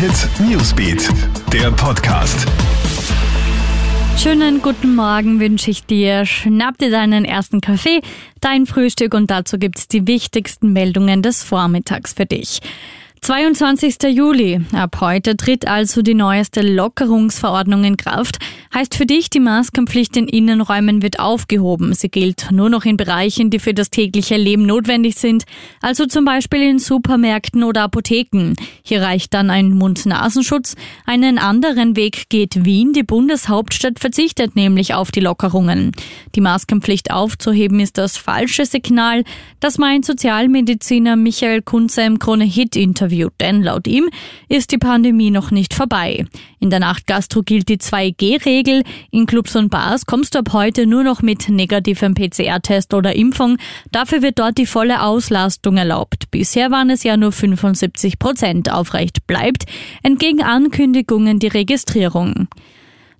Hit Newsbeat, der Podcast. Schönen guten Morgen wünsche ich dir. Schnapp dir deinen ersten Kaffee, dein Frühstück und dazu gibt's die wichtigsten Meldungen des Vormittags für dich. 22. Juli. Ab heute tritt also die neueste Lockerungsverordnung in Kraft. Heißt für dich, die Maskenpflicht in Innenräumen wird aufgehoben. Sie gilt nur noch in Bereichen, die für das tägliche Leben notwendig sind, also zum Beispiel in Supermärkten oder Apotheken. Hier reicht dann ein Mund-Nasenschutz. Einen anderen Weg geht Wien. Die Bundeshauptstadt verzichtet nämlich auf die Lockerungen. Die Maskenpflicht aufzuheben ist das falsche Signal. Das meint Sozialmediziner Michael Kunze im Krone-Hit-Interview denn laut ihm ist die Pandemie noch nicht vorbei. In der Nachtgastro gilt die 2G-Regel. In Clubs und Bars kommst du ab heute nur noch mit negativem PCR-Test oder Impfung. Dafür wird dort die volle Auslastung erlaubt. Bisher waren es ja nur 75 Prozent. Aufrecht bleibt entgegen Ankündigungen die Registrierung.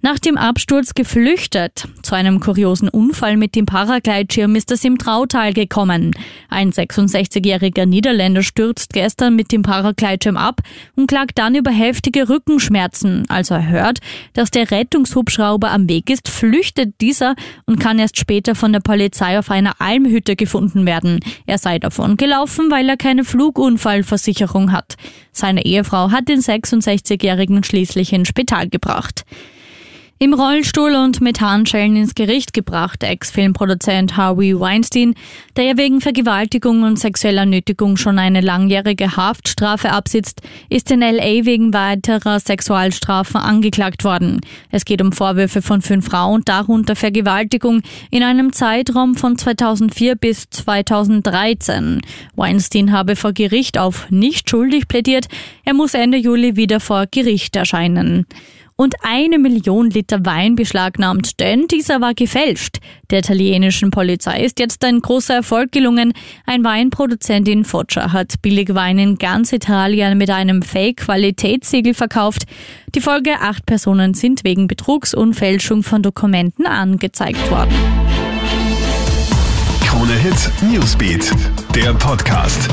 Nach dem Absturz geflüchtet. Zu einem kuriosen Unfall mit dem Paragleitschirm ist es im Trautal gekommen. Ein 66-jähriger Niederländer stürzt gestern mit dem Paragleitschirm ab und klagt dann über heftige Rückenschmerzen. Als er hört, dass der Rettungshubschrauber am Weg ist, flüchtet dieser und kann erst später von der Polizei auf einer Almhütte gefunden werden. Er sei davon gelaufen, weil er keine Flugunfallversicherung hat. Seine Ehefrau hat den 66-jährigen schließlich ins Spital gebracht. Im Rollstuhl und mit Handschellen ins Gericht gebracht, Ex-Filmproduzent Harvey Weinstein, der ja wegen Vergewaltigung und sexueller Nötigung schon eine langjährige Haftstrafe absitzt, ist in LA wegen weiterer Sexualstrafen angeklagt worden. Es geht um Vorwürfe von fünf Frauen, darunter Vergewaltigung in einem Zeitraum von 2004 bis 2013. Weinstein habe vor Gericht auf nicht schuldig plädiert. Er muss Ende Juli wieder vor Gericht erscheinen und eine Million Liter Wein beschlagnahmt, denn dieser war gefälscht. Der italienischen Polizei ist jetzt ein großer Erfolg gelungen. Ein Weinproduzent in Foggia hat billig Wein in ganz Italien mit einem Fake-Qualitätssiegel verkauft. Die Folge acht Personen sind wegen Betrugs und Fälschung von Dokumenten angezeigt worden. Krone Hit Newsbeat, der Podcast.